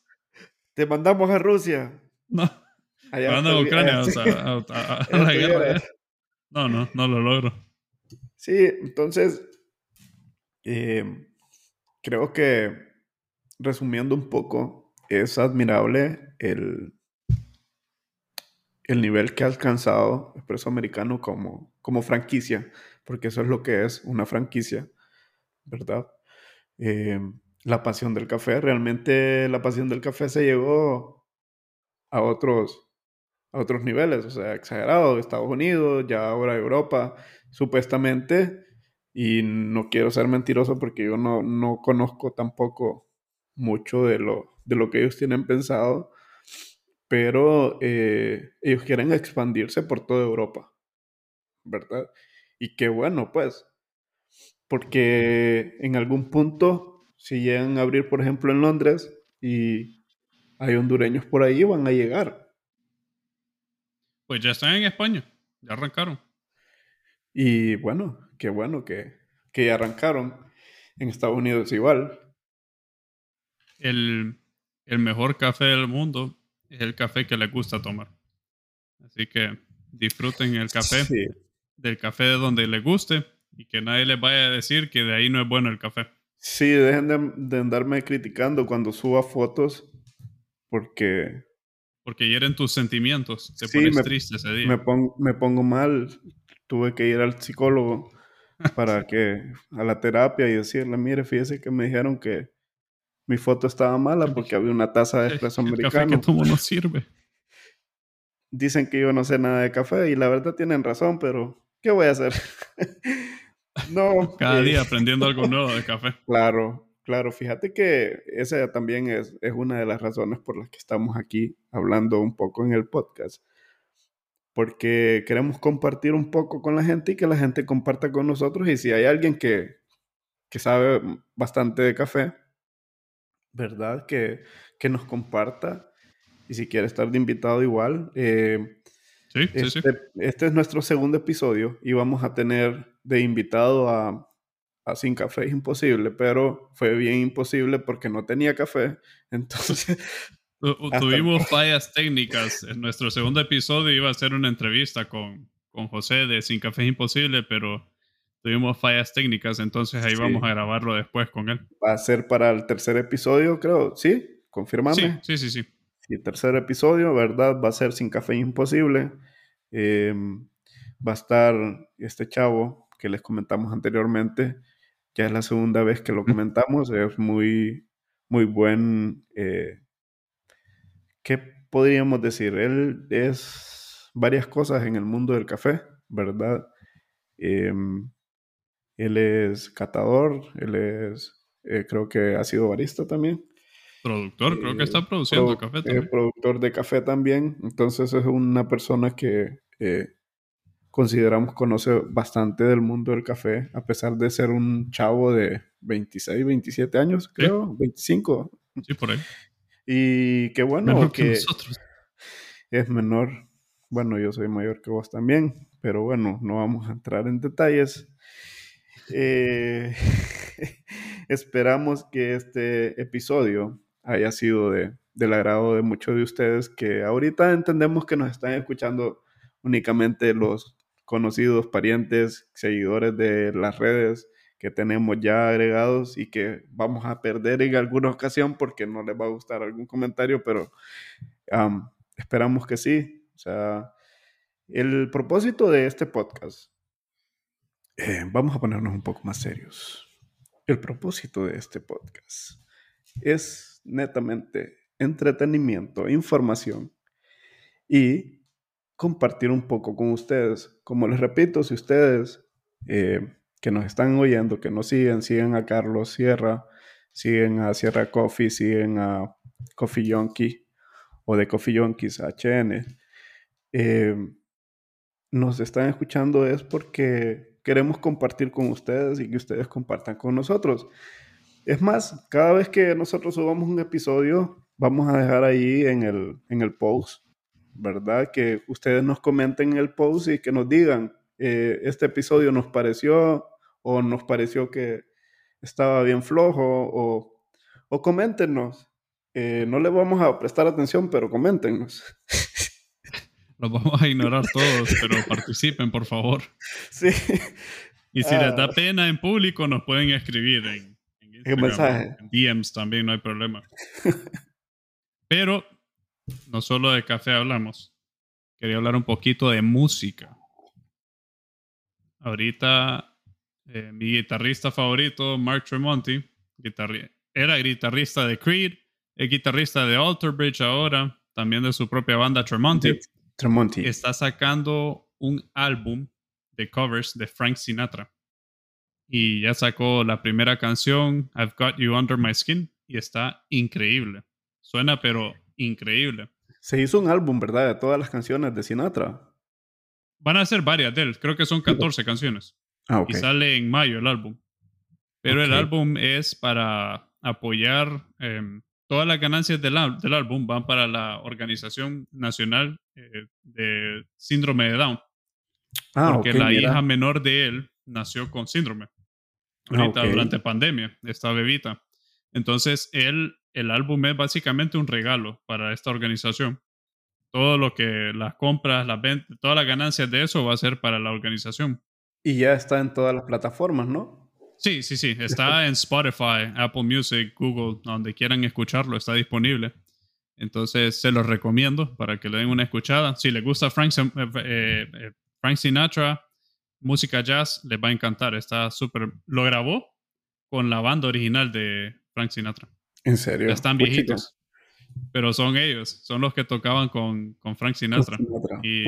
Te mandamos a Rusia. No. Allá a Ucrania, o sea, a, la guerra. No, no, no lo logro. Sí, entonces, eh, creo que resumiendo un poco, es admirable el, el nivel que ha alcanzado Expreso Americano como, como franquicia, porque eso es lo que es una franquicia, ¿verdad? Eh, la pasión del café, realmente la pasión del café se llegó a otros a otros niveles, o sea, exagerado, Estados Unidos, ya ahora Europa, supuestamente, y no quiero ser mentiroso porque yo no, no conozco tampoco mucho de lo, de lo que ellos tienen pensado, pero eh, ellos quieren expandirse por toda Europa, ¿verdad? Y qué bueno, pues, porque en algún punto, si llegan a abrir, por ejemplo, en Londres y hay hondureños por ahí, van a llegar pues ya están en España, ya arrancaron. Y bueno, qué bueno que, que ya arrancaron. En Estados Unidos igual. El, mejor café del mundo es el café que les gusta tomar. Así que disfruten el café, del café de donde les guste y que nadie les vaya a decir que de ahí no es bueno el café. Sí, dejen de, de andarme criticando cuando suba fotos porque porque hieren tus sentimientos, te pones triste ese día. Me, pongo, me pongo mal, tuve que ir al psicólogo para que, a la terapia y decirle, mire, fíjese que me dijeron que mi foto estaba mala porque había una taza de espresso americano. El café que tomo no sirve. Dicen que yo no sé nada de café y la verdad tienen razón, pero ¿qué voy a hacer? no. Cada día aprendiendo algo nuevo de café. Claro, Claro, fíjate que esa también es, es, una de las razones por las que estamos aquí hablando un poco en el podcast. Porque queremos compartir un poco con la gente y que la gente comparta con nosotros. Y si hay alguien que, que sabe bastante de café, ¿verdad? Que, que nos comparta. Y si quiere estar de invitado igual. Eh, sí, sí, este, sí. este es nuestro segundo episodio y vamos a tener de invitado a sin café es imposible, pero fue bien imposible porque no tenía café. Entonces... Tuvimos fallas técnicas. En nuestro segundo episodio iba a ser una entrevista con, con José de Sin Café es Imposible, pero tuvimos fallas técnicas, entonces ahí vamos a grabarlo después con él. Va a ser para el tercer episodio, creo. ¿Sí? Confirmame. Sí, sí, sí. Y tercer episodio, ¿verdad? Va a ser Sin Café Imposible. Em, va a estar este chavo que les comentamos anteriormente. Ya es la segunda vez que lo comentamos. Es muy, muy buen. Eh, ¿Qué podríamos decir? Él es varias cosas en el mundo del café, ¿verdad? Em, él es catador, él es, eh, creo que ha sido barista también. Productor, creo que está eh, produciendo café eh, también. productor de café también. Entonces es una persona que consideramos conoce bastante del mundo del café, a pesar de ser un chavo de 26, 27 años, creo, 25. Sí, por ahí. Y qué bueno que, es menor. Bueno, yo soy mayor que vos también, pero bueno, no vamos a entrar en detalles. Eh, esperamos que este episodio haya sido de, del agrado de muchos de ustedes que ahorita entendemos que nos están escuchando únicamente los conocidos, parientes, seguidores de las redes que tenemos ya agregados y que vamos a perder en alguna ocasión porque no les va a gustar algún comentario, pero esperamos que sí. O sea, el propósito de este podcast, eh, vamos a ponernos un poco más serios. El propósito de este podcast es netamente entretenimiento, información y compartir un poco con ustedes. Como les repito, si ustedes eh, que nos están oyendo, que nos siguen, siguen a Carlos Sierra, siguen a Sierra Coffee, siguen a Coffee Yonki o de Coffee Yonkies HN, eh, nos están escuchando es porque queremos compartir con ustedes y que ustedes compartan con nosotros. Es más, cada vez que nosotros subamos un episodio, vamos a dejar ahí en el, en el post ¿verdad? Que ustedes nos comenten en el post y que nos digan, eh, este episodio nos pareció o nos pareció que estaba bien flojo o, o coméntenos. Eh, no le vamos a prestar atención, pero coméntenos. Los vamos a ignorar todos, pero participen, por favor. Sí. Y si les da ah. pena en público, nos pueden escribir en, en mensaje. En DMs también, no hay problema. Pero no solo de café hablamos. Quería hablar un poquito de música. Ahorita eh, mi guitarrista favorito, Mark Tremonti, era guitarrista de Creed, es guitarrista de Alter Bridge ahora, también de su propia banda Tremonti. Tremonti. Está sacando un álbum de covers de Frank Sinatra. Y ya sacó la primera canción, I've Got You Under My Skin, y está increíble. Suena pero increíble. Se hizo un álbum, ¿verdad? De todas las canciones de Sinatra. Van a ser varias de él, creo que son 14 canciones. Ah, Y sale en mayo el álbum. Pero el álbum es para apoyar em, todas las ganancias del, del, álbum van para la Organización Nacional eh, de Síndrome de Down. Ah, porque la hija menor de él nació con síndrome. Ah, Ahorita durante pandemia, esta bebita. Entonces, él el álbum es básicamente un regalo para esta organización. Todo lo que las compras, las ventas, todas las ganancias de eso va a ser para la organización. Y ya está en todas las plataformas, ¿no? Sí, sí, sí. Está en Spotify, Apple Music, Google, donde quieran escucharlo, está disponible. Entonces se los recomiendo para que le den una escuchada. Si les gusta Frank, eh, eh, Frank Sinatra, música jazz, les va a encantar. Está súper. Lo grabó con la banda original de Frank Sinatra. ¿En serio? Ya están viejitos. Pero son ellos, son los que tocaban con, con Frank Sinatra. Y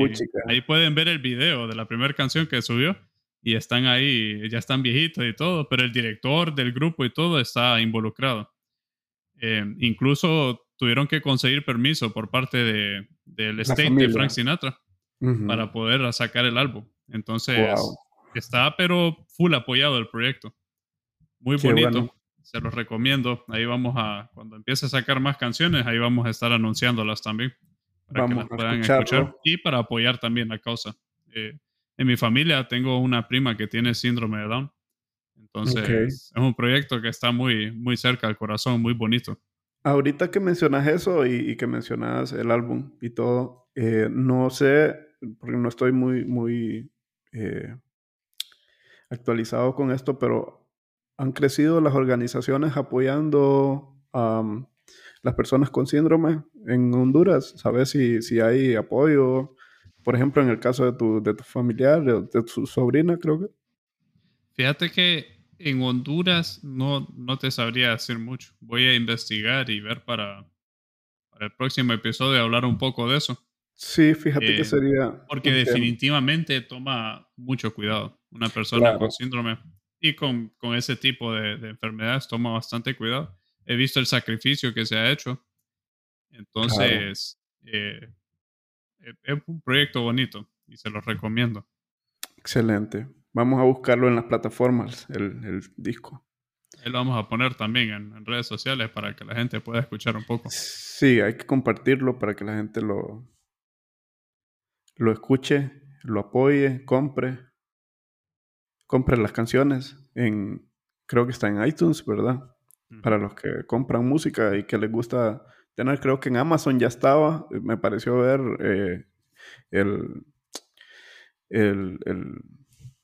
ahí pueden ver el video de la primera canción que subió. Y están ahí, ya están viejitos y todo, pero el director del grupo y todo está involucrado. Eh, incluso tuvieron que conseguir permiso por parte de, del estate de Frank Sinatra para poder sacar el álbum. Entonces, está pero full apoyado el proyecto. Muy bonito se los recomiendo. Ahí vamos a, cuando empiece a sacar más canciones, ahí vamos a estar anunciándolas también. Para que las puedan escuchar y para apoyar también la causa. Eh, en mi familia tengo una prima que tiene síndrome de Down. Entonces, es un proyecto que está muy, muy cerca al corazón, muy bonito. Ahorita que mencionas eso y, que mencionas el álbum y todo, eh, no sé, porque no estoy muy, muy eh, actualizado con esto, pero han crecido las organizaciones apoyando las personas con síndrome en Honduras? ¿Sabes si, si hay apoyo? Por ejemplo, en el caso de tu, de tu familiar, de tu sobrina, creo que. Fíjate que en Honduras no, no te sabría decir mucho. Voy a investigar y ver para, para el próximo episodio hablar un poco de eso. Sí, fíjate que Eh, sería. Porque definitivamente toma mucho cuidado. Una persona Claro. con síndrome y con, con ese tipo de, de enfermedades toma bastante cuidado. He visto el sacrificio que se ha hecho. Entonces, eh, es es un proyecto bonito y se lo recomiendo. Excelente. Vamos a buscarlo en las plataformas, el, el disco. Ahí lo vamos a poner también en, en redes sociales para que la gente pueda escuchar un poco. Sí, hay que compartirlo para que la gente lo, lo escuche, lo apoye, compre. Compre las canciones. En, creo que está en iTunes, ¿verdad? Para los que compran música y que les gusta tener, creo que en Amazon ya estaba. eh, Me pareció ver eh, el, el- el-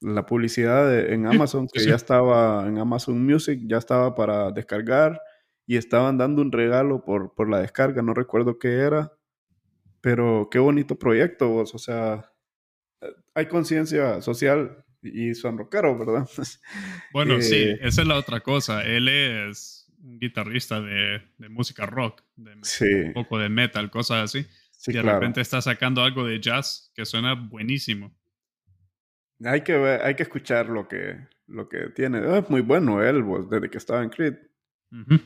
la publicidad de- en Amazon, que sí. ya estaba en Amazon Music, ya estaba para descargar y estaban dando un regalo por, por la descarga, no recuerdo qué era, pero qué bonito proyecto, vos, o sea, eh, hay conciencia social y son rockeros, ¿verdad? Bueno, Eh, sí, esa es la otra cosa. Él es un guitarrista de, de música rock, de Sí, un poco de metal, cosas así. sí, y de claro. repente está sacando algo de jazz que suena buenísimo. Hay que ver, hay que escuchar lo que, lo que tiene. Ah, Es muy bueno él, vos, desde que estaba en Creed. Ujú.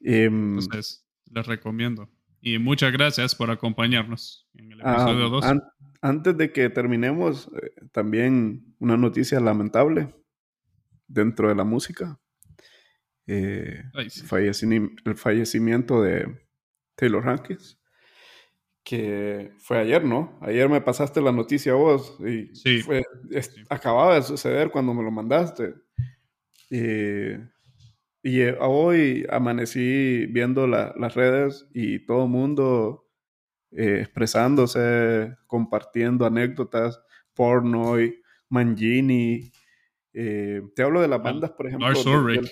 Em, Entonces, les recomiendo. Y muchas gracias por acompañarnos en el ah, episodio 2. an- antes de que terminemos, eh, también una noticia lamentable dentro de la música. Eh, Ay, sí. fallecini- el fallecimiento de Taylor Hankins, que fue ayer, ¿no? Ayer me pasaste la noticia a vos y Sí. fue, es- Sí. acababa de suceder cuando me lo mandaste. Eh, y eh, hoy amanecí viendo la- las redes y todo el mundo eh, expresándose, compartiendo anécdotas, Pornoy, Mangini. eh, te hablo de las bandas, por ejemplo, Lars de- de,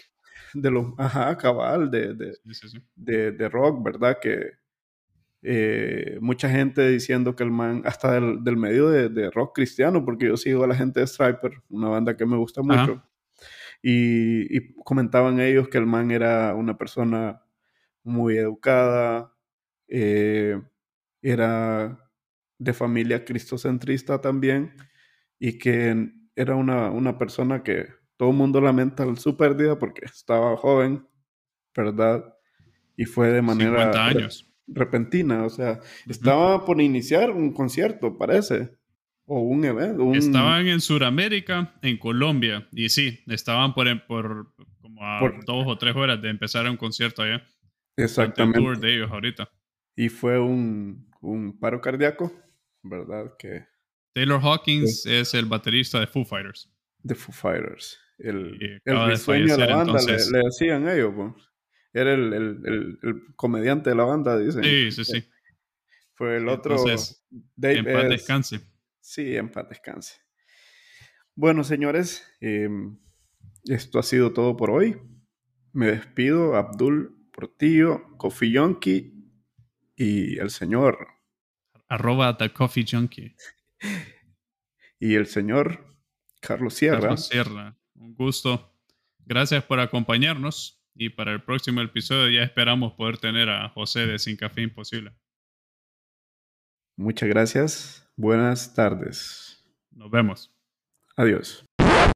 de los, ajá, cabal, de, Sí, de, de rock, ¿verdad? Que eh, mucha gente diciendo que el man, hasta del, del medio de, de rock cristiano, porque yo sigo a la gente de Striper, una banda que me gusta mucho, y, y comentaban ellos que el man era una persona muy educada, eh, era de familia cristocentrista también, y que era una, una persona que todo el mundo lamenta su pérdida porque estaba joven, ¿verdad? Y fue de manera 50 re- años. Repentina, o sea, estaba por iniciar un concierto, parece, o un evento. un- Estaban en Sudamérica, en Colombia, y sí, estaban por, por como a Por- dos o tres horas de empezar un concierto allá. El Exactamente. tour de ellos ahorita. Y fue un, un paro cardíaco, ¿verdad? Que Taylor Hawkins es el baterista de Foo Fighters. de Foo Fighters. El, el risueño de la banda, le- le, decían ellos, pues. Era el, el- el- el comediante de la banda, dicen. Sí, sí, sí. Fue el otro. entonces, Dave En paz es- descanse. Sí, en paz descanse. Bueno, señores, em, esto ha sido todo por hoy. Me despido, Abdul Portillo, Coffee Yonki y el señor. Arroba The Coffee Junkie. Y el señor Carlos Sierra. Carlos Sierra. Un gusto. Gracias por acompañarnos. Y para el próximo episodio ya esperamos poder tener a José de Sin Café Imposible. Muchas gracias. Buenas tardes. Nos vemos. Adiós.